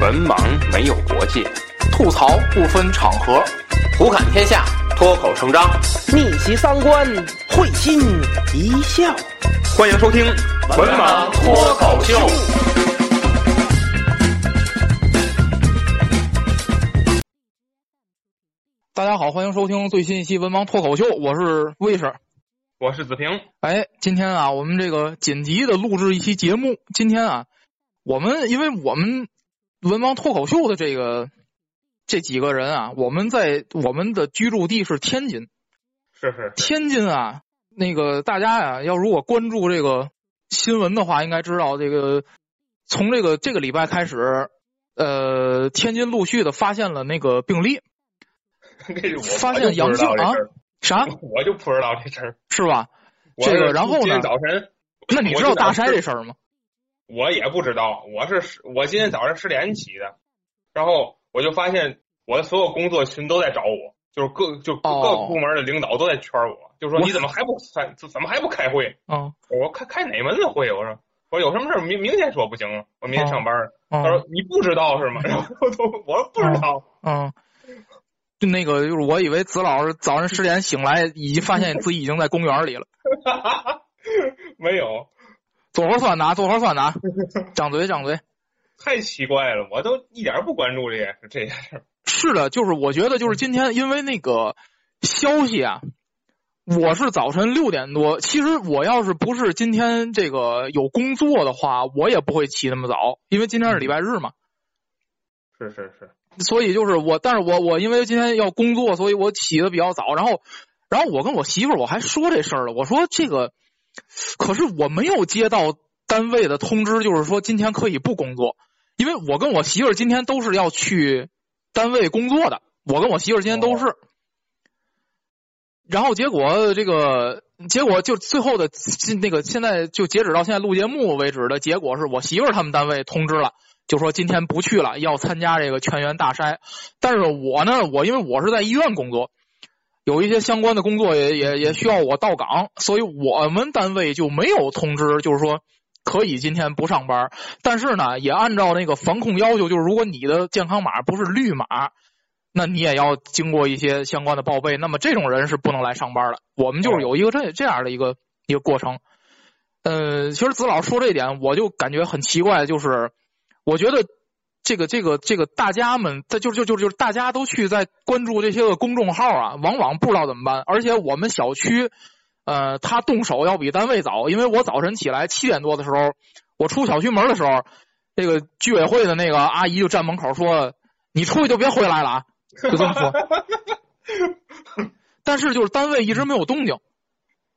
文盲没有国界，吐槽不分场合，胡侃天下，脱口成章，逆袭三观，会心一笑。欢迎收听《文盲脱口秀》。大家好，欢迎收听最新一期《文盲脱口秀》，我是卫士。我是子平。哎，今天啊，我们这个紧急的录制一期节目。今天啊，我们因为我们文王脱口秀的这个这几个人啊，我们在我们的居住地是天津。是是是。天津啊，那个大家呀，要如果关注这个新闻的话，应该知道这个从这个这个礼拜开始，呃，天津陆续的发现了那个病例。发现阳性啊？啥？我就不知道这事儿，是吧？这个，然后呢？早晨，那你知道大筛这事儿吗？我也不知道，我是我今天早上十点起的，然后我就发现我的所有工作群都在找我，就是各就各部门的领导都在圈我，就说你怎么还不开？怎么还不开会？嗯，我开开哪门子会？我说我说有什么事明明天说不行吗？我明天上班。他说你不知道是吗？然后我都我说不知道。嗯。就那个，就是我以为子老师早上十点醒来，已经发现自己已经在公园里了。没有，做核酸呢？做核酸呢？张嘴，张嘴。太奇怪了，我都一点不关注这件事，这件事。是的，就是我觉得，就是今天，因为那个消息啊，我是早晨六点多。其实我要是不是今天这个有工作的话，我也不会起那么早，因为今天是礼拜日嘛。是是是。所以就是我，但是我我因为今天要工作，所以我起的比较早。然后，然后我跟我媳妇儿我还说这事儿了。我说这个，可是我没有接到单位的通知，就是说今天可以不工作。因为我跟我媳妇儿今天都是要去单位工作的。我跟我媳妇儿今天都是。然后结果这个结果就最后的那个现在就截止到现在录节目为止的结果是我媳妇儿他们单位通知了。就说今天不去了，要参加这个全员大筛。但是我呢，我因为我是在医院工作，有一些相关的工作也也也需要我到岗，所以我们单位就没有通知，就是说可以今天不上班。但是呢，也按照那个防控要求，就是如果你的健康码不是绿码，那你也要经过一些相关的报备。那么这种人是不能来上班的。我们就是有一个这这样的一个一个过程。呃，其实子老说这一点，我就感觉很奇怪，就是。我觉得这个这个这个大家们，他就就就就是大家都去在关注这些个公众号啊，往往不知道怎么办。而且我们小区，呃，他动手要比单位早，因为我早晨起来七点多的时候，我出小区门的时候，这个居委会的那个阿姨就站门口说：“你出去就别回来了啊！”就这么说。但是就是单位一直没有动静，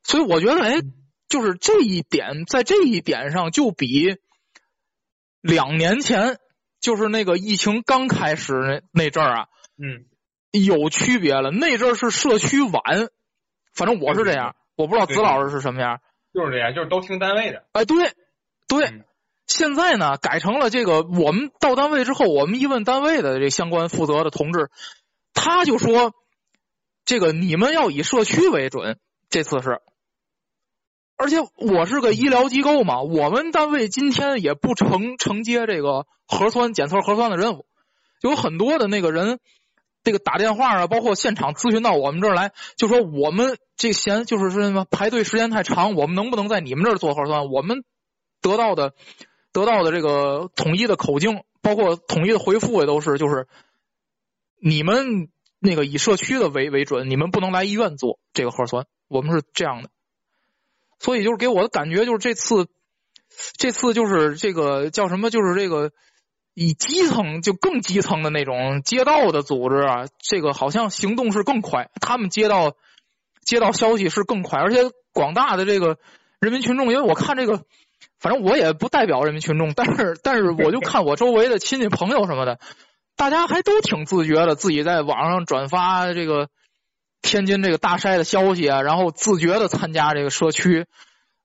所以我觉得，哎，就是这一点，在这一点上就比。两年前，就是那个疫情刚开始那那阵儿啊，嗯，有区别了。那阵儿是社区晚，反正我是这样，我不知道子老师是什么样。就是这样，就是都听单位的。哎，对，对。现在呢，改成了这个，我们到单位之后，我们一问单位的这相关负责的同志，他就说，这个你们要以社区为准，这次是。而且我是个医疗机构嘛，我们单位今天也不承承接这个核酸检测核酸的任务，有很多的那个人，这个打电话啊，包括现场咨询到我们这儿来，就说我们这嫌就是说什么排队时间太长，我们能不能在你们这儿做核酸？我们得到的得到的这个统一的口径，包括统一的回复也都是，就是你们那个以社区的为为准，你们不能来医院做这个核酸，我们是这样的。所以就是给我的感觉就是这次，这次就是这个叫什么？就是这个以基层就更基层的那种街道的组织啊，这个好像行动是更快，他们接到接到消息是更快，而且广大的这个人民群众，因为我看这个，反正我也不代表人民群众，但是但是我就看我周围的亲戚朋友什么的，大家还都挺自觉的，自己在网上转发这个。天津这个大筛的消息啊，然后自觉的参加这个社区，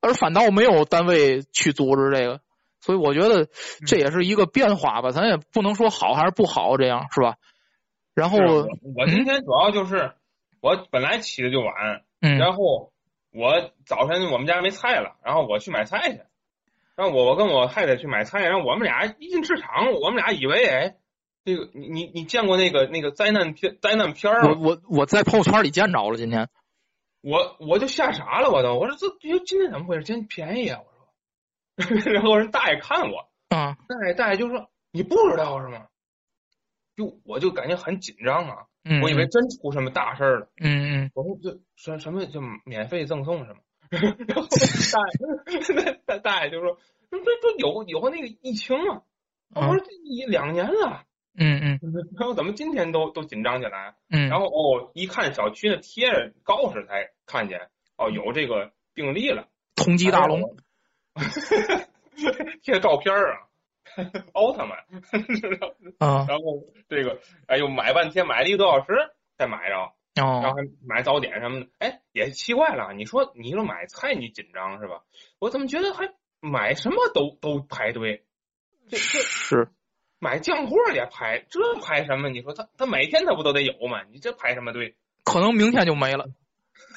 而反倒没有单位去组织这个，所以我觉得这也是一个变化吧，咱也不能说好还是不好，这样是吧？然后我今天主要就是我本来起的就晚，嗯，然后我早晨我们家没菜了，然后我去买菜去，然后我我跟我太太去买菜，然后我们俩一进市场，我们俩以为哎，这个你你你见过那个那个灾难片灾难片我我我在朋友圈里见着了，今天我我就吓傻了，我都我说这这今天怎么回事？今天便宜啊！我说，然后人大爷看我，嗯，大爷大爷就说你不知道是吗？就我就感觉很紧张啊，嗯，我以为真出什么大事儿了。嗯嗯，我说这什什么就免费赠送什么？然后大爷大 大爷就说这这有有那个疫情啊！我说一两年了，嗯嗯，然后怎么今天都都紧张起来？嗯，然后哦，一看小区那贴着告示才看见哦，有这个病例了，通缉大龙，贴照片啊，奥特曼，啊，然后这个哎呦买半天买了一个多小时才买着，哦。然后哦，还买早点什么的，哎也奇怪了，你说你说买菜你紧张是吧？我怎么觉得还买什么都都排队？这这是，买酱货也排，这排什么？你说他他每天他不都得有吗？你这排什么队？可能明天就没了。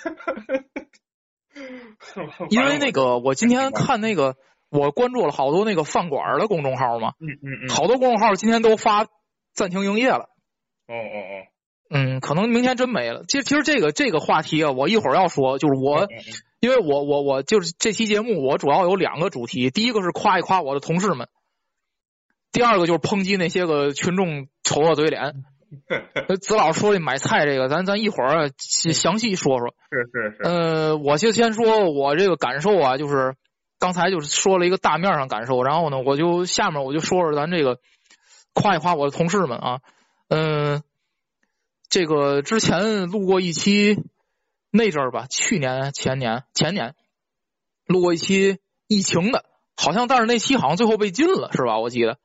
因为那个，我今天看那个，我关注了好多那个饭馆的公众号嘛，嗯嗯嗯，好多公众号今天都发暂停营业了。哦哦哦，嗯，可能明天真没了。其实其实这个这个话题啊，我一会儿要说，就是我，因为我我我就是这期节目，我主要有两个主题，第一个是夸一夸我的同事们，第二个就是抨击那些个群众丑恶嘴脸。子老说的买菜这个，咱咱一会儿详细说说。是是是。呃，我就先说我这个感受啊，就是刚才就是说了一个大面上感受，然后呢，我就下面我就说说咱这个夸一夸我的同事们啊，嗯，这个之前录过一期那阵儿吧，去年前年前年录过一期疫情的，好像但是那期好像最后被禁了，是吧？我记得。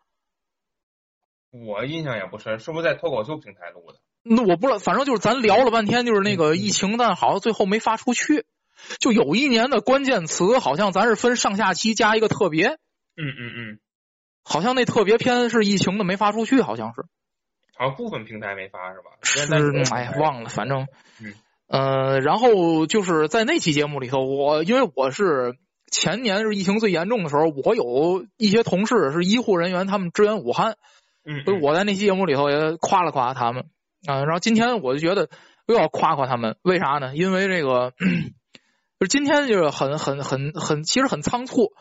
我印象也不深，是不是在脱口秀平台录的？那我不知道，反正就是咱聊了半天，就是那个疫情，但好像最后没发出去。就有一年的关键词，好像咱是分上下期加一个特别。嗯嗯嗯。好像那特别篇是疫情的，没发出去，好像是。好像部分平台没发是吧？是，哎呀，忘了，反正。嗯。呃，然后就是在那期节目里头，我因为我是前年是疫情最严重的时候，我有一些同事是医护人员，他们支援武汉。嗯，所以我在那期节目里头也夸了夸他们啊，然后今天我就觉得又要夸夸他们，为啥呢？因为这个，就今天就是很很很很，其实很仓促。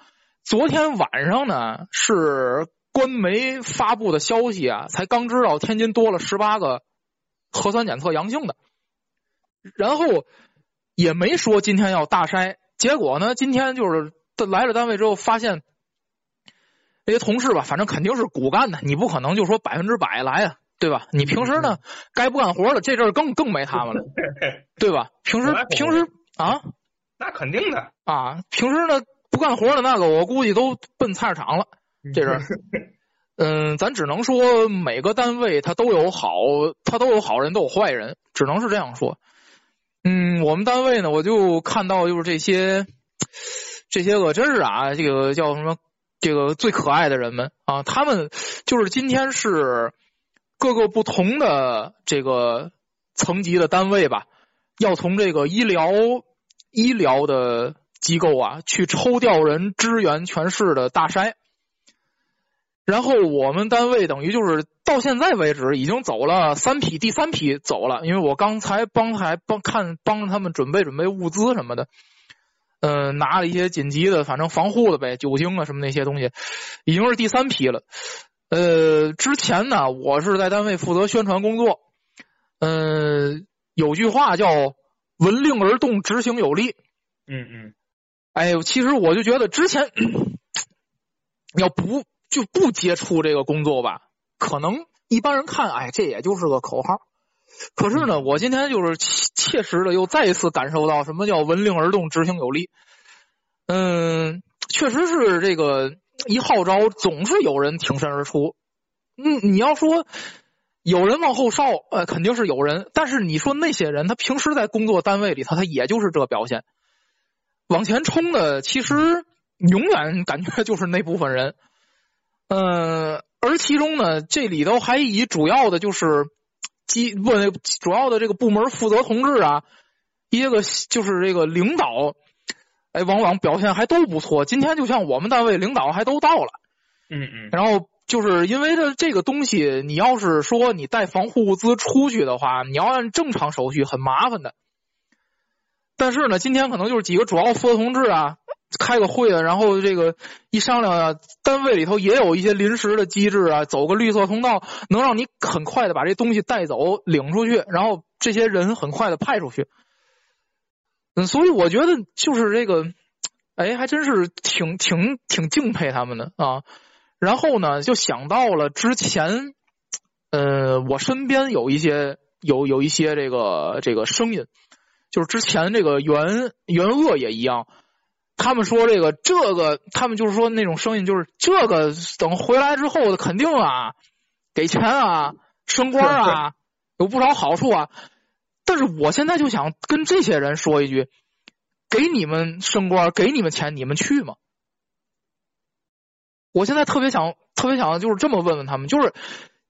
昨天晚上呢是官媒发布的消息啊，才刚知道天津多了十八个核酸检测阳性的，然后也没说今天要大筛，结果呢今天就是来了单位之后发现。这些同事吧，反正肯定是骨干的，你不可能就说百分之百来啊，对吧？你平时呢，该不干活的这阵儿更更没他们了，对吧？平时平时啊，那肯定的啊，平时呢不干活的那个，我估计都奔菜市场了。这阵儿，嗯，咱只能说每个单位他都有好，他都有好人，都有坏人，只能是这样说。嗯，我们单位呢，我就看到就是这些这些个真是啊，这个叫什么？这个最可爱的人们啊，他们就是今天是各个不同的这个层级的单位吧，要从这个医疗医疗的机构啊去抽调人支援全市的大筛。然后我们单位等于就是到现在为止已经走了三批，第三批走了，因为我刚才帮还帮看帮他们准备准备物资什么的。嗯，拿了一些紧急的，反正防护的呗，酒精啊什么那些东西，已经是第三批了。呃，之前呢，我是在单位负责宣传工作。嗯，有句话叫“闻令而动，执行有力”。嗯嗯。哎呦，其实我就觉得之前 要不就不接触这个工作吧，可能一般人看，哎，这也就是个口号。可是呢，我今天就是切实的又再一次感受到什么叫闻令而动，执行有力。嗯，确实是这个一号召，总是有人挺身而出。嗯，你要说有人往后稍，呃，肯定是有人。但是你说那些人，他平时在工作单位里头，他也就是这表现。往前冲的，其实永远感觉就是那部分人。嗯，而其中呢，这里头还以主要的就是。机不主要的这个部门负责同志啊，一些个就是这个领导，哎，往往表现还都不错。今天就像我们单位领导还都到了，嗯嗯，然后就是因为这这个东西，你要是说你带防护物资出去的话，你要按正常手续很麻烦的。但是呢，今天可能就是几个主要负责同志啊，开个会啊，然后这个一商量啊，单位里头也有一些临时的机制啊，走个绿色通道，能让你很快的把这东西带走、领出去，然后这些人很快的派出去。嗯，所以我觉得就是这个，哎，还真是挺挺挺敬佩他们的啊。然后呢，就想到了之前，呃，我身边有一些有有一些这个这个声音。就是之前这个袁袁鄂也一样，他们说这个这个，他们就是说那种声音，就是这个等回来之后肯定啊，给钱啊，升官啊，有不少好处啊。但是我现在就想跟这些人说一句：给你们升官，给你们钱，你们去吗？我现在特别想，特别想就是这么问问他们，就是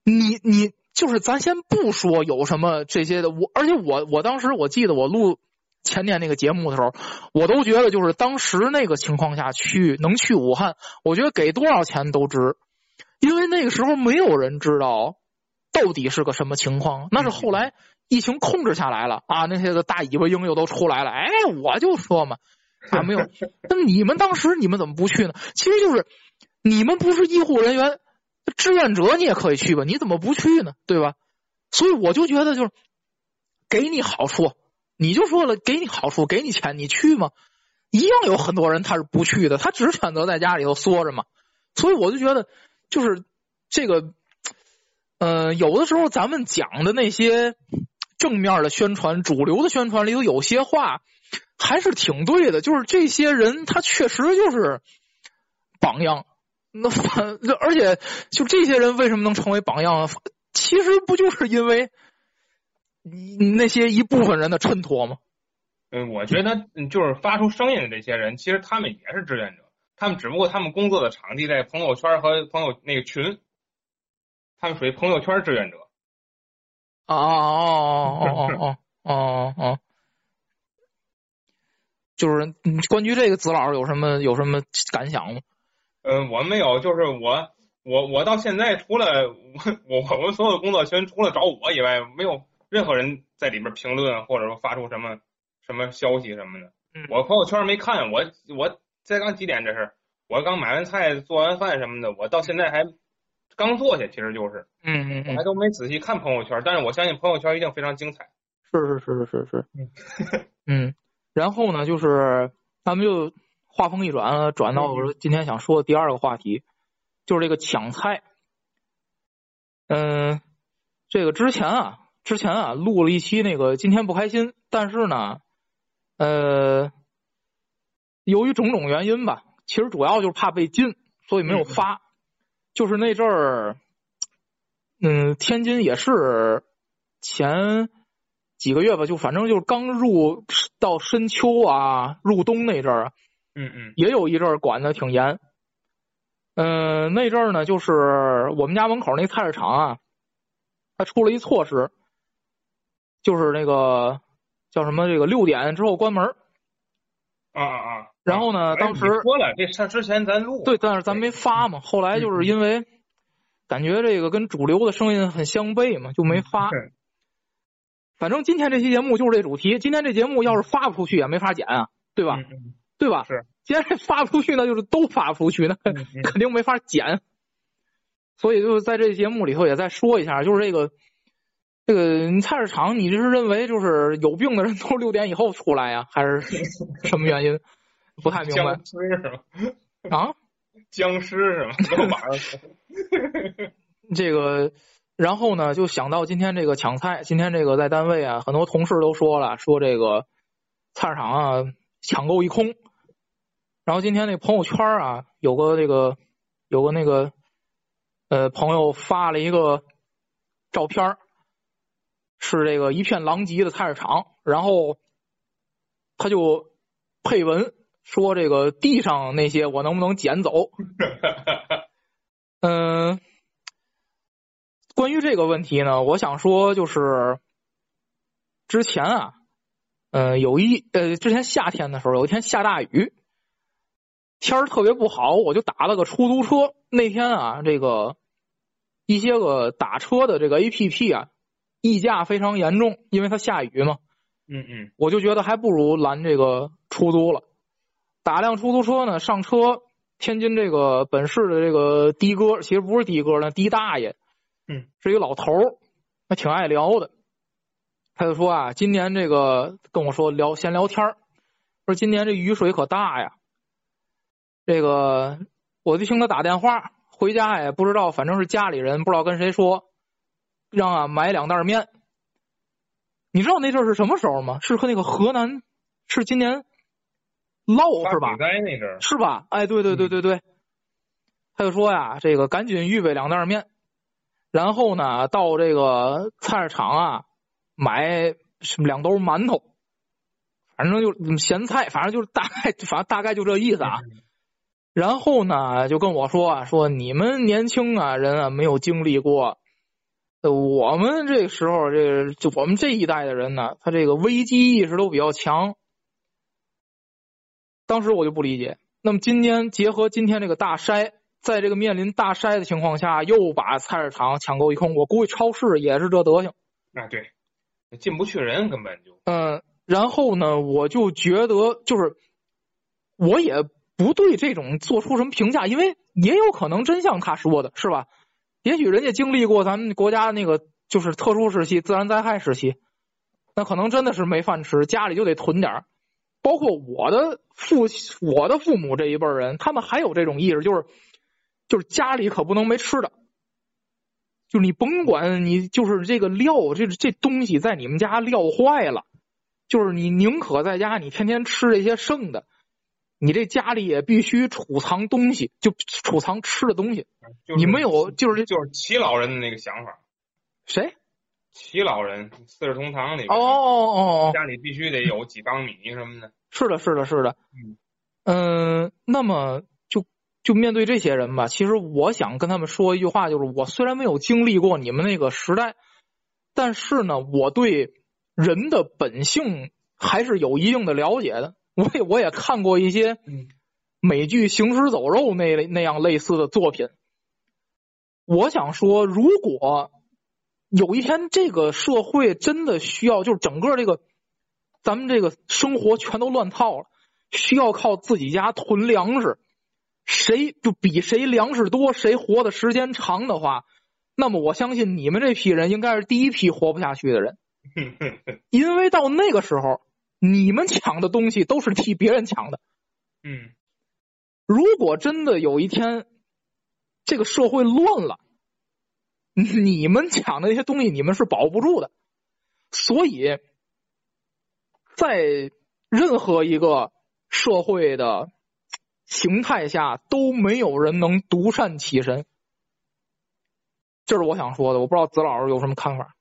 你你。就是咱先不说有什么这些的，我而且我我当时我记得我录前年那个节目的时候，我都觉得就是当时那个情况下去能去武汉，我觉得给多少钱都值，因为那个时候没有人知道到底是个什么情况。那是后来疫情控制下来了啊，那些个大尾巴鹰又都出来了。哎，我就说嘛，啊没有。那你们当时你们怎么不去呢？其实就是你们不是医护人员。志愿者你也可以去吧，你怎么不去呢？对吧？所以我就觉得就是给你好处，你就说了给你好处，给你钱，你去吗？一样有很多人他是不去的，他只选择在家里头缩着嘛。所以我就觉得就是这个，呃，有的时候咱们讲的那些正面的宣传、主流的宣传里头有些话还是挺对的，就是这些人他确实就是榜样。那反，而且就这些人为什么能成为榜样？其实不就是因为那些一部分人的衬托吗？嗯，我觉得就是发出声音的这些人，其实他们也是志愿者，他们只不过他们工作的场地在朋友圈和朋友那个群，他们属于朋友圈志愿者。哦哦哦哦哦哦哦，就是关于这个子老师有什么有什么感想吗？嗯，我没有，就是我，我，我到现在除了我，我们所有的工作群除了找我以外，没有任何人在里边评论或者说发出什么什么消息什么的。嗯，我朋友圈没看，我我才刚几点这是，我刚买完菜做完饭什么的，我到现在还刚坐下，其实就是，嗯嗯，我还都没仔细看朋友圈，但是我相信朋友圈一定非常精彩。是是是是是是，嗯，然后呢，就是咱们就。话锋一转，转到我说今天想说的第二个话题，就是这个抢菜。嗯，这个之前啊，之前啊录了一期那个今天不开心，但是呢，呃，由于种种原因吧，其实主要就是怕被禁，所以没有发。就是那阵儿，嗯，天津也是前几个月吧，就反正就是刚入到深秋啊，入冬那阵儿。嗯嗯，也有一阵儿管的挺严，嗯，那阵儿呢，就是我们家门口那菜市场啊，他出了一措施，就是那个叫什么，这个六点之后关门。啊啊啊！然后呢，当时说了，这上之前咱录对，但是咱没发嘛。后来就是因为感觉这个跟主流的声音很相悖嘛，就没发。反正今天这期节目就是这主题。今天这节目要是发不出去，也没法剪啊，对吧？对吧？是，既然发不出去，那就是都发不出去，那 肯定没法剪。所以就是在这节目里头也再说一下，就是这个这个菜市场，你是认为就是有病的人都是六点以后出来呀，还是 什么原因？不太明白。僵尸是吗？啊？僵尸是吗？都晚上。这个，然后呢，就想到今天这个抢菜，今天这个在单位啊，很多同事都说了，说这个菜市场啊抢购一空。然后今天那朋友圈啊，有个这个有个那个呃朋友发了一个照片，是这个一片狼藉的菜市场，然后他就配文说这个地上那些我能不能捡走？嗯，关于这个问题呢，我想说就是之前啊，呃，有一呃，之前夏天的时候，有一天下大雨，天儿特别不好，我就打了个出租车。那天啊，这个一些个打车的这个 A P P 啊，溢价非常严重，因为它下雨嘛。嗯嗯，我就觉得还不如拦这个出租了。打辆出租车呢，上车，天津这个本市的这个的哥，其实不是的哥，那的大爷，嗯，是一个老头儿，他挺爱聊的。他就说啊，今年这个跟我说聊闲聊天儿，说今年这雨水可大呀。这个我就听他打电话，回家也不知道，反正是家里人不知道跟谁说，让俺买两袋面。你知道那阵儿是什么时候吗？是和那个河南是今年涝是吧？灾那阵儿是吧？哎，对对对对对。他就说呀，这个赶紧预备两袋面，然后呢，到这个菜市场啊买什么两兜馒头，反正就咸菜，反正就是大概，反正大概就这意思啊。然后呢，就跟我说啊，说你们年轻啊人啊没有经历过。我们这个时候，这个就我们这一代的人呢，他这个危机意识都比较强。当时我就不理解。那么今天结合今天这个大筛，在这个面临大筛的情况下，又把菜市场抢购一空，我估计超市也是这德行。啊，对，进不去人根本就。嗯，然后呢，我就觉得就是，我也不对这种做出什么评价，因为也有可能真像他说的，是吧？也许人家经历过咱们国家那个就是特殊时期、自然灾害时期，那可能真的是没饭吃，家里就得囤点儿。包括我的父、我的父母这一辈人，他们还有这种意识，就是就是家里可不能没吃的，就你甭管你就是这个料，这这东西在你们家料坏了，就是你宁可在家你天天吃这些剩的。你这家里也必须储藏东西，就储藏吃的东西。就是、你没有，就是就是齐老人的那个想法。谁？齐老人，四世同堂里边。哦哦哦！家里必须得有几缸米什么的。是的，是的，是的。嗯嗯，那么就就面对这些人吧，其实我想跟他们说一句话，就是我虽然没有经历过你们那个时代，但是呢，我对人的本性还是有一定的了解的。我也我也看过一些美剧《行尸走肉》那那样类似的作品。我想说，如果有一天这个社会真的需要，就是整个这个咱们这个生活全都乱套了，需要靠自己家囤粮食，谁就比谁粮食多，谁活的时间长的话，那么我相信你们这批人应该是第一批活不下去的人，因为到那个时候。你们抢的东西都是替别人抢的，嗯，如果真的有一天这个社会乱了，你们抢的那些东西你们是保不住的，所以在任何一个社会的形态下都没有人能独善其身，这是我想说的。我不知道子老师有什么看法？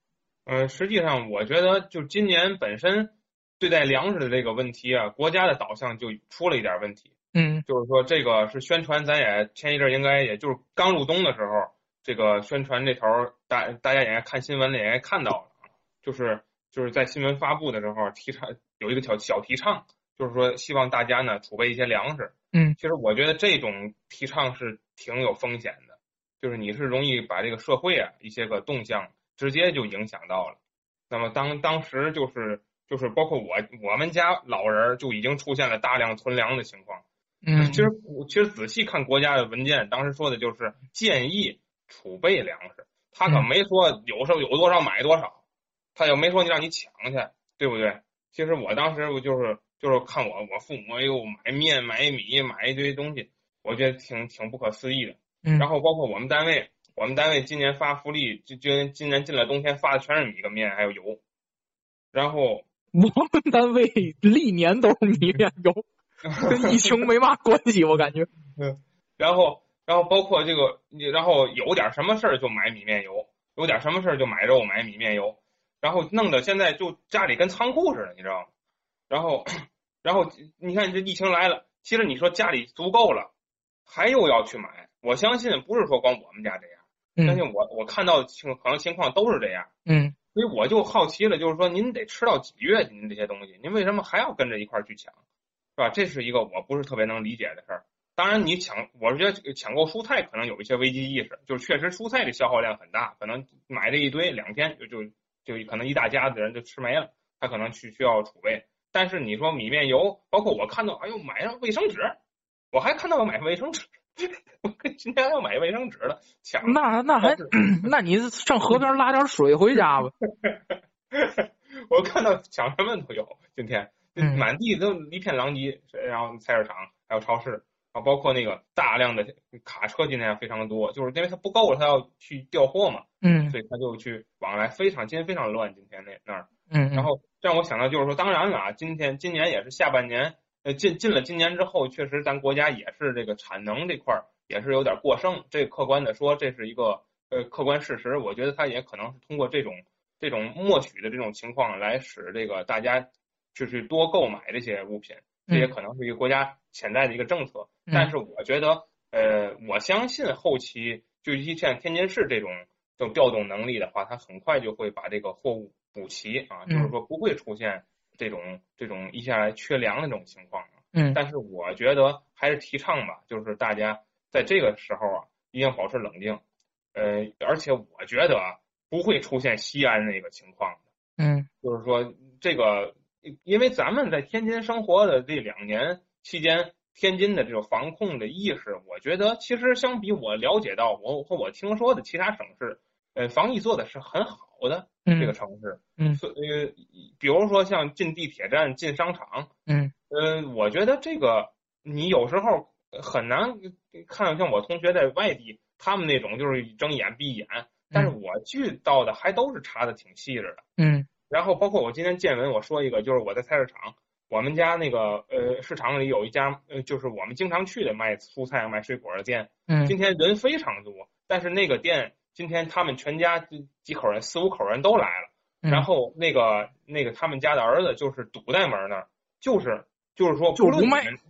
呃，实际上我觉得就今年本身。对待粮食的这个问题啊，国家的导向就出了一点问题。嗯，就是说这个是宣传，咱也前一阵应该也就是刚入冬的时候，这个宣传这头大大家也看新闻里也看到了，就是就是在新闻发布的时候提倡有一个小小提倡，就是说希望大家呢储备一些粮食。嗯，其实我觉得这种提倡是挺有风险的，就是你是容易把这个社会啊一些个动向直接就影响到了。那么当当时就是。就是包括我，我们家老人就已经出现了大量存粮的情况。嗯，其实其实仔细看国家的文件，当时说的就是建议储备粮食，他可没说有时候有多少买多少，他又没说你让你抢去，对不对？其实我当时我就是就是看我我父母又买面买米买一堆东西，我觉得挺挺不可思议的。嗯，然后包括我们单位，我们单位今年发福利，就就今年进了冬天发的全是米跟面还有油，然后。我们单位历年都是米面油，跟疫情没嘛关系，我感觉。嗯，然后，然后包括这个，然后有点什么事儿就买米面油，有点什么事儿就买肉买米面油，然后弄得现在就家里跟仓库似的，你知道吗？然后，然后你看这疫情来了，其实你说家里足够了，还又要去买，我相信不是说光我们家这样，相信我我看到情可能情况都是这样。嗯。所以我就好奇了，就是说您得吃到几月？您这些东西，您为什么还要跟着一块去抢，是吧？这是一个我不是特别能理解的事儿。当然，你抢，我是觉得抢购蔬菜可能有一些危机意识，就是确实蔬菜的消耗量很大，可能买这一堆两天就就就可能一大家子人就吃没了，他可能去需要储备。但是你说米面油，包括我看到，哎呦，买上卫生纸，我还看到要买卫生纸，我今天要买卫生纸了，抢那那还 那你上河边拉点水回家吧。我看到抢什么都有，今天嗯满地都一片狼藉，然后菜市场还有超市啊，包括那个大量的卡车今天非常多，就是因为它不够了，它要去调货嘛，嗯所以他就去往来，非常今天非常乱，今天那那儿。嗯，然后让我想到就是说，当然了啊，今天今年也是下半年，呃，进进了今年之后，确实咱国家也是这个产能这块儿也是有点过剩，这客观的说，这是一个呃客观事实。我觉得它也可能是通过这种这种默许的这种情况来使这个大家就是多购买这些物品，这也可能是一个国家潜在的一个政策。嗯但是我觉得，呃，我相信后期就一像天津市这种这种调动能力的话，它很快就会把这个货物补齐啊，嗯就是说不会出现这种这种一下来缺粮的这种情况啊。嗯但是我觉得还是提倡吧，就是大家在这个时候啊，一定要保持冷静。呃，而且我觉得啊，不会出现西安那个情况的。嗯就是说这个，因为咱们在天津生活的这两年期间，天津的这种防控的意识，我觉得其实相比我了解到我和我听说的其他省市，呃，防疫做的是很好的。嗯这个城市，嗯所呃，比如说像进地铁站、进商场，嗯呃，我觉得这个你有时候很难看，像我同学在外地，他们那种就是睁眼闭眼，但是我去到的还都是查的挺细致的。嗯然后包括我今天见闻，我说一个，就是我在菜市场，我们家那个呃市场里有一家呃，就是我们经常去的卖蔬菜、卖水果的店，嗯今天人非常多，但是那个店今天他们全家几几口人，四五口人都来了，嗯，然后那个那个他们家的儿子就是堵在门那儿，就是就是说就是不卖不论你们，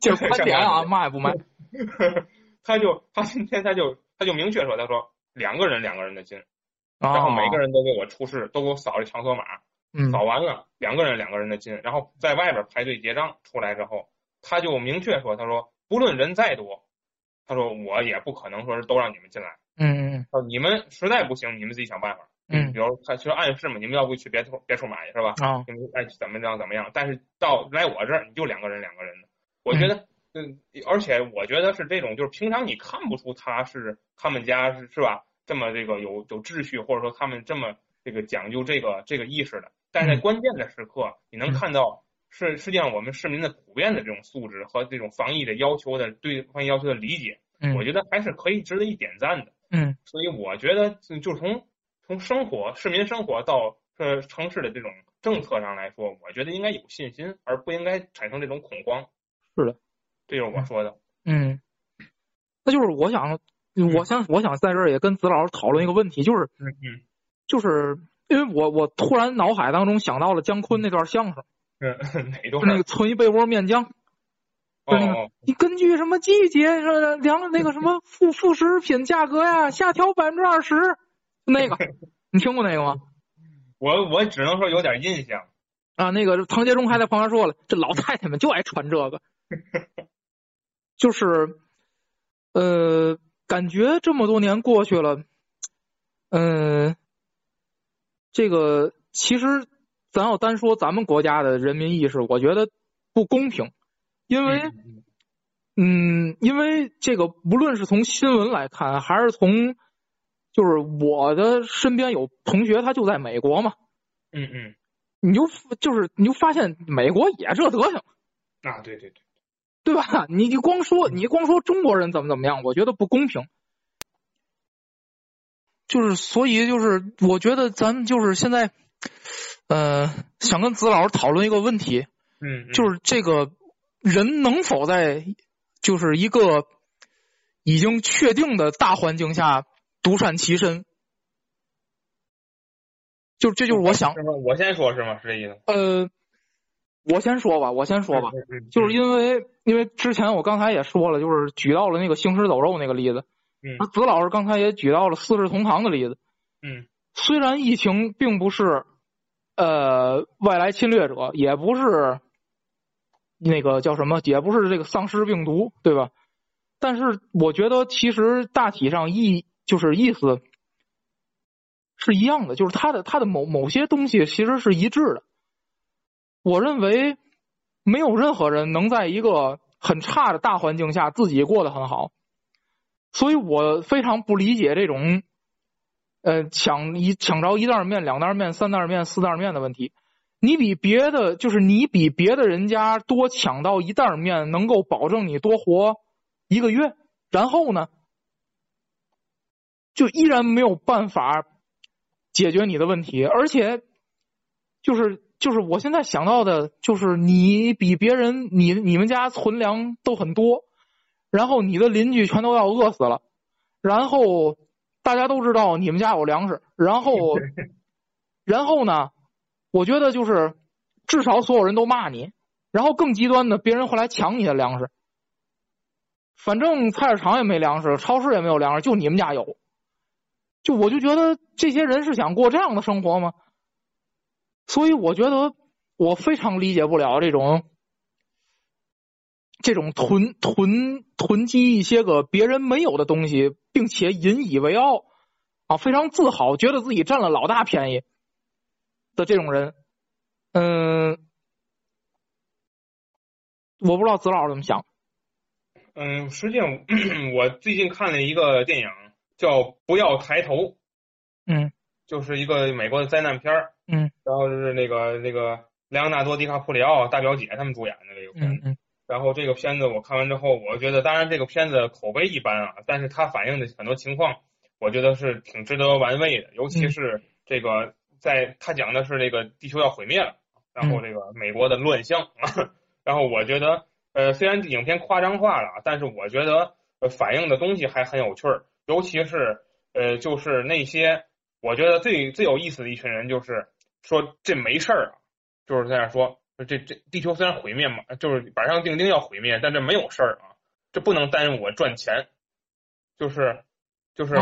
今儿盘点啊，卖不卖？他就他今天他就他就明确说，他说两个人两个人的金，然然后每个人都给我出示，都给我扫这场所码，扫完了两个人两个人的金，然后在外边排队结账，出来之后他就明确说，他说不论人再多，他说我也不可能说是都让你们进来，嗯嗯他说你们实在不行，你们自己想办法。嗯。比如他就暗示嘛，你们要不去别处别处买去是吧？啊你们爱怎么样怎么样，但是到来我这儿你就两个人两个人的，我觉得，嗯，而且我觉得是这种，就是平常你看不出他是他们家是是吧，这么这个有有秩序，或者说他们这么这个讲究这个这个意识的，但是在关键的时刻，你能看到是实际上我们市民的普遍的这种素质和这种防疫的要求的对防疫要求的理解，嗯，我觉得还是可以值得一点赞的。嗯所以我觉得，就就从从生活、市民生活到呃城市的这种政策上来说，我觉得应该有信心，而不应该产生这种恐慌。是的，这就是我说的。嗯，那就是我想，我想我想在这儿也跟子老师讨论一个问题，就是嗯嗯就是因为我我突然脑海当中想到了姜昆那段相声，嗯，哪就段？那个存一被窝面浆。哦那个哦，你根据什么季节说量那个什么副副食品价格呀，下调百分之二十，那个 你听过那个吗？我我只能说有点印象。啊，那个唐杰忠还在旁边说了，这老太太们就爱传这个，就是呃，感觉这么多年过去了，嗯、这个其实咱要单说咱们国家的人民意识，我觉得不公平，因为。嗯因为这个无论是从新闻来看，还是从就是我的身边有同学，他就在美国嘛，嗯嗯，你就就是你就发现美国也这德行，啊，对对对，对吧？你你光说你光说中国人怎么怎么样，我觉得不公平。就是所以就是我觉得咱们就是现在，呃，想跟子老师讨论一个问题，嗯，嗯就是这个人能否在就是一个已经确定的大环境下独善其身？就这就是我想，我先说是吗？是这意思？呃，我先说吧，我先说吧，就是因为因为之前我刚才也说了，就是举到了那个行尸走肉那个例子，嗯子老师刚才也举到了四世同堂的例子。嗯虽然疫情并不是呃外来侵略者，也不是那个叫什么，也不是这个丧尸病毒，对吧？但是我觉得其实大体上意就是意思是一样的，就是它的它的某某些东西其实是一致的。我认为没有任何人能在一个很差的大环境下自己过得很好，所以我非常不理解这种。呃，抢一抢着一袋面、两袋面、三袋面、四袋面的问题，你比别的就是你比别的人家多抢到一袋面，能够保证你多活一个月，然后呢，就依然没有办法解决你的问题，而且就是就是我现在想到的，就是你比别人你你们家存粮都很多，然后你的邻居全都要饿死了，然后。大家都知道你们家有粮食，然后，然后呢？我觉得就是至少所有人都骂你，然后更极端的，别人会来抢你的粮食。反正菜市场也没粮食，超市也没有粮食，就你们家有。就我就觉得这些人是想过这样的生活吗？所以我觉得我非常理解不了这种这种囤囤囤积一些个别人没有的东西。并且引以为傲啊，非常自豪，觉得自己占了老大便宜的这种人，嗯，我不知道子老师怎么想。嗯，实际上我最近看了一个电影叫《不要抬头》，嗯，就是一个美国的灾难片儿，嗯，然后是那个那个莱昂纳多·迪卡普里奥大表姐他们主演的这个片子。嗯嗯。然后这个片子我看完之后，我觉得当然这个片子口碑一般啊，但是它反映的很多情况，我觉得是挺值得玩味的。尤其是这个，在他讲的是这个地球要毁灭了，然后这个美国的乱象，然后我觉得呃虽然影片夸张化了，但是我觉得反映的东西还很有趣儿。尤其是呃就是那些我觉得最最有意思的一群人，就是说这没事儿啊，就是在那说。这这地球虽然毁灭嘛，就是板上钉钉要毁灭，但这没有事儿啊，这不能耽误我赚钱。就是就是，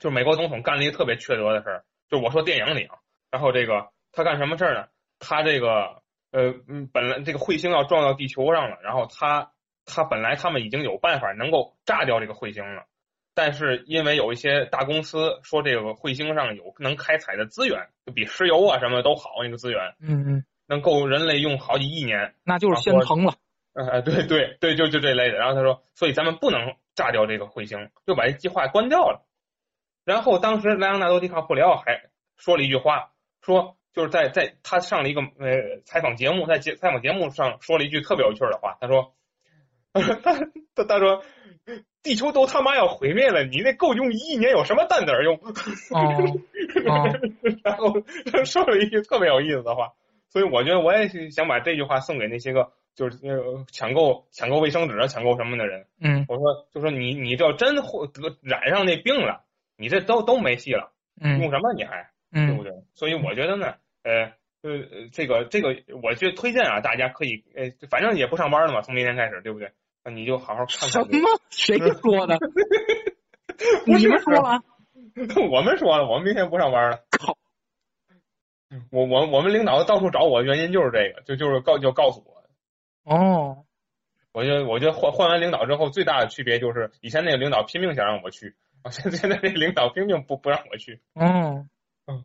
就美国总统干了一个特别缺德的事儿，就我说电影里啊，然后这个他干什么事儿呢？他这个呃嗯，本来这个彗星要撞到地球上了，然后他他本来他们已经有办法能够炸掉这个彗星了，但是因为有一些大公司说这个彗星上有能开采的资源，就比石油啊什么的都好那个资源，嗯嗯。能够人类用好几亿年，那就是先成了。哎，对对对，就就这类的。然后他说，所以咱们不能炸掉这个彗星，就把这计划关掉了。然后当时莱昂纳多·迪卡普里奥还说了一句话，说就是在在他上了一个呃采访节目，在节采访节目上说了一句特别有趣的话，他说，他他他说，地球都他妈要毁灭了，你那够用一亿年有什么蛋子用？然后说了一句特别有意思的话。所以我觉得我也是想把这句话送给那些个就是呃抢购抢购卫生纸啊抢购什么的人。嗯，我说就说你你这真得染上那病了，你这都都没戏了。嗯，用什么你还对不对？所以我觉得呢，呃呃这个这个，我就推荐啊，大家可以呃反正也不上班了嘛，从明天开始，对不对？那你就好好看看。什么？谁说的？你们说了？我们说了，我们明天不上班了。靠！我我我们领导到处找我，原因就是这个，就就是告就告诉我。哦，我觉得我觉得换换完领导之后，最大的区别就是以前那个领导拼命想让我去，啊，现现在这领导拼命不不让我去。嗯嗯，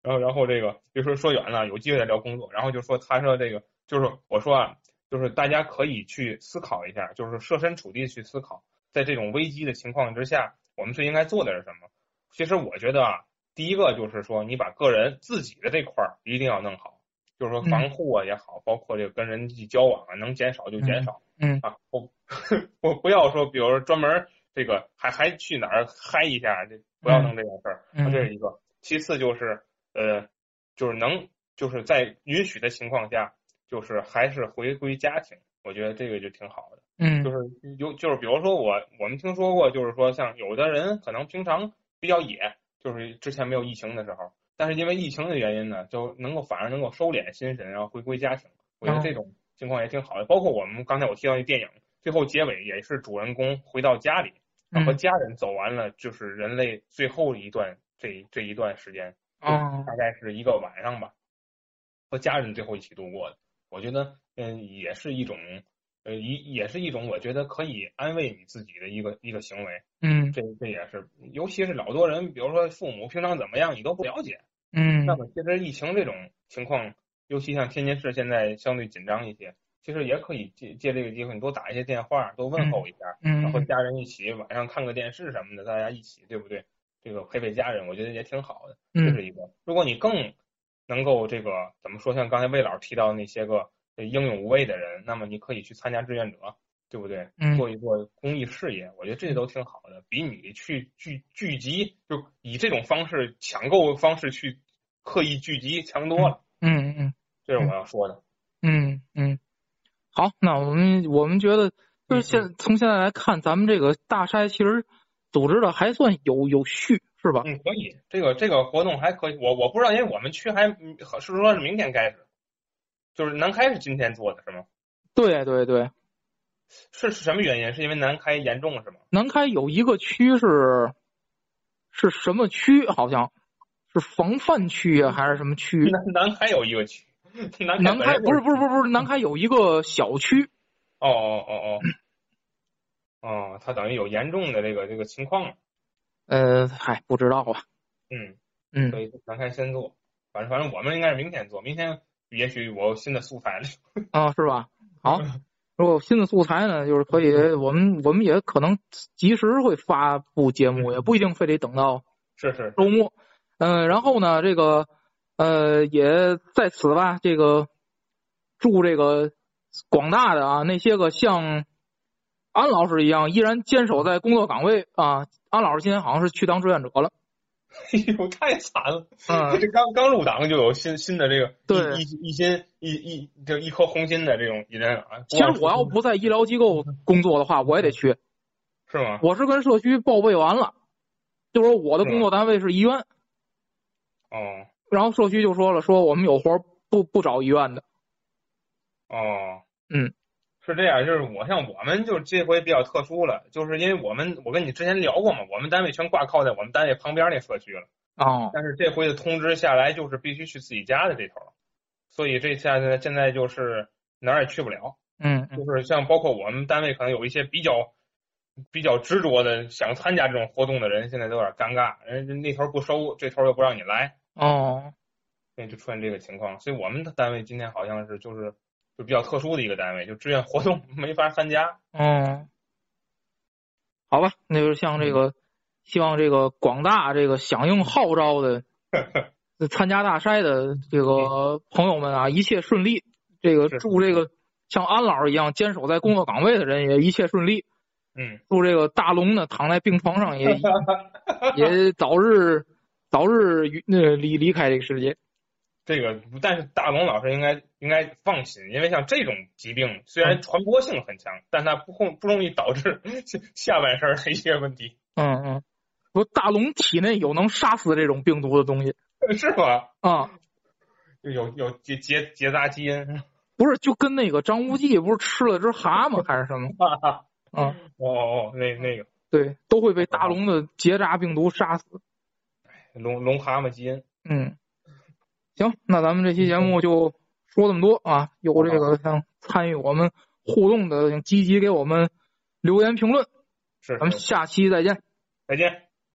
然后然后这个别说说远了，有机会再聊工作。然后就说他说这个就是我说啊，就是大家可以去思考一下，就是设身处地去思考，在这种危机的情况之下，我们最应该做的是什么？其实我觉得啊。第一个就是说，你把个人自己的这块儿一定要弄好，就是说防护啊也好，包括这个跟人际交往啊，能减少就减少。嗯啊，我我不要说，比如说专门这个还还去哪儿嗨一下，这不要弄这件事儿。这是一个。其次就是呃，就是能就是在允许的情况下，就是还是回归家庭，我觉得这个就挺好的。嗯，就是有就是比如说我我们听说过，就是说像有的人可能平常比较野。就是之前没有疫情的时候，但是因为疫情的原因呢，就能够反而能够收敛心神，然后回归家庭。我觉得这种情况也挺好的。包括我们刚才我提到那电影，最后结尾也是主人公回到家里，和家人走完了，就是人类最后一段这这一段时间，哦，大概是一个晚上吧，和家人最后一起度过的。我觉得，嗯，也是一种，呃，一也是一种，我觉得可以安慰你自己的一个一个行为。嗯，这这也是，尤其是老多人，比如说父母平常怎么样，你都不了解。嗯，那么其实疫情这种情况，尤其像天津市现在相对紧张一些，其实也可以借借这个机会，你多打一些电话，多问候一下，嗯，然后家人一起晚上看个电视什么的，大家一起，对不对？这个陪陪家人，我觉得也挺好的。这是一个。如果你更能够这个怎么说，像刚才魏老师提到那些个英勇无畏的人，那么你可以去参加志愿者，对不对？嗯，做一做公益事业，我觉得这些都挺好的，比你去聚聚集，就以这种方式抢购方式去刻意聚集强多了。嗯嗯，这是我要说的。嗯嗯，好，那我们我们觉得就是现从现在来看，咱们这个大筛其实组织的还算有有序，是吧？嗯，可以，这个这个活动还可以。我我不知道，因为我们区还是说是明天开始，就是南开是今天做的是吗？对对对，是是什么原因？是因为南开严重是吗？南开有一个区是是什么区？好像是防范区啊，还是什么区？南南开有一个区，南南开不是不是不是不是南开有一个小区。哦哦哦哦，哦，他等于有严重的这个这个情况。呃，嗨，不知道啊。嗯嗯，所以南开先做，反正反正我们应该是明天做，明天也许我有新的素材了。啊，是吧？好，如果有新的素材呢，就是可以，我们我们也可能及时会发布节目，也不一定非得等到是是周末。嗯，然后呢，这个呃也在此吧，这个祝这个广大的啊那些个像安老师一样依然坚守在工作岗位啊，安老师今天好像是去当志愿者了。哎呦，太惨了！嗯，这刚刚入党就有新新的这个对一一心一一就一颗红心的这种人啊。其实我要不在医疗机构工作的话，我也得去。是吗？我是跟社区报备完了，就说我的工作单位是医院。哦然后社区就说了，说我们有活不不找医院的。哦，嗯，是这样，就是我像我们就这回比较特殊了，就是因为我们我跟你之前聊过嘛，我们单位全挂靠在我们单位旁边那社区了。哦，但是这回的通知下来，就是必须去自己家的这头，所以这下子现在就是哪儿也去不了。嗯就是像包括我们单位可能有一些比较比较执着的想参加这种活动的人，现在都有点尴尬，人家那头不收，这头又不让你来，哦，所以就出现这个情况。所以我们的单位今天好像是就是就比较特殊的一个单位，就志愿活动 没法参加。嗯，好吧，那就是像这个，希望这个广大这个响应号召的 参加大赛的这个朋友们啊，一切顺利。这个祝这个像安老师一样坚守在工作岗位的人也一切顺利。嗯，祝这个大龙呢躺在病床上也 也早日早日与那离离开这个世界。这个但是大龙老师应该应该放心，因为像这种疾病虽然传播性很强，但它不会不容易导致下半身的一些问题，嗯嗯，说大龙体内有能杀死这种病毒的东西 是吗？啊。有有结结结扎基因。不是，就跟那个张无忌不是吃了只蛤蟆还是什么？啊，哦哦，那那个对，都会被大龙的结扎病毒杀死。龙龙蛤蟆基因。嗯，行，那咱们这期节目就说这么多啊。有这个想参与我们互动的，请积极给我们留言评论。是，咱们下期再见。再见。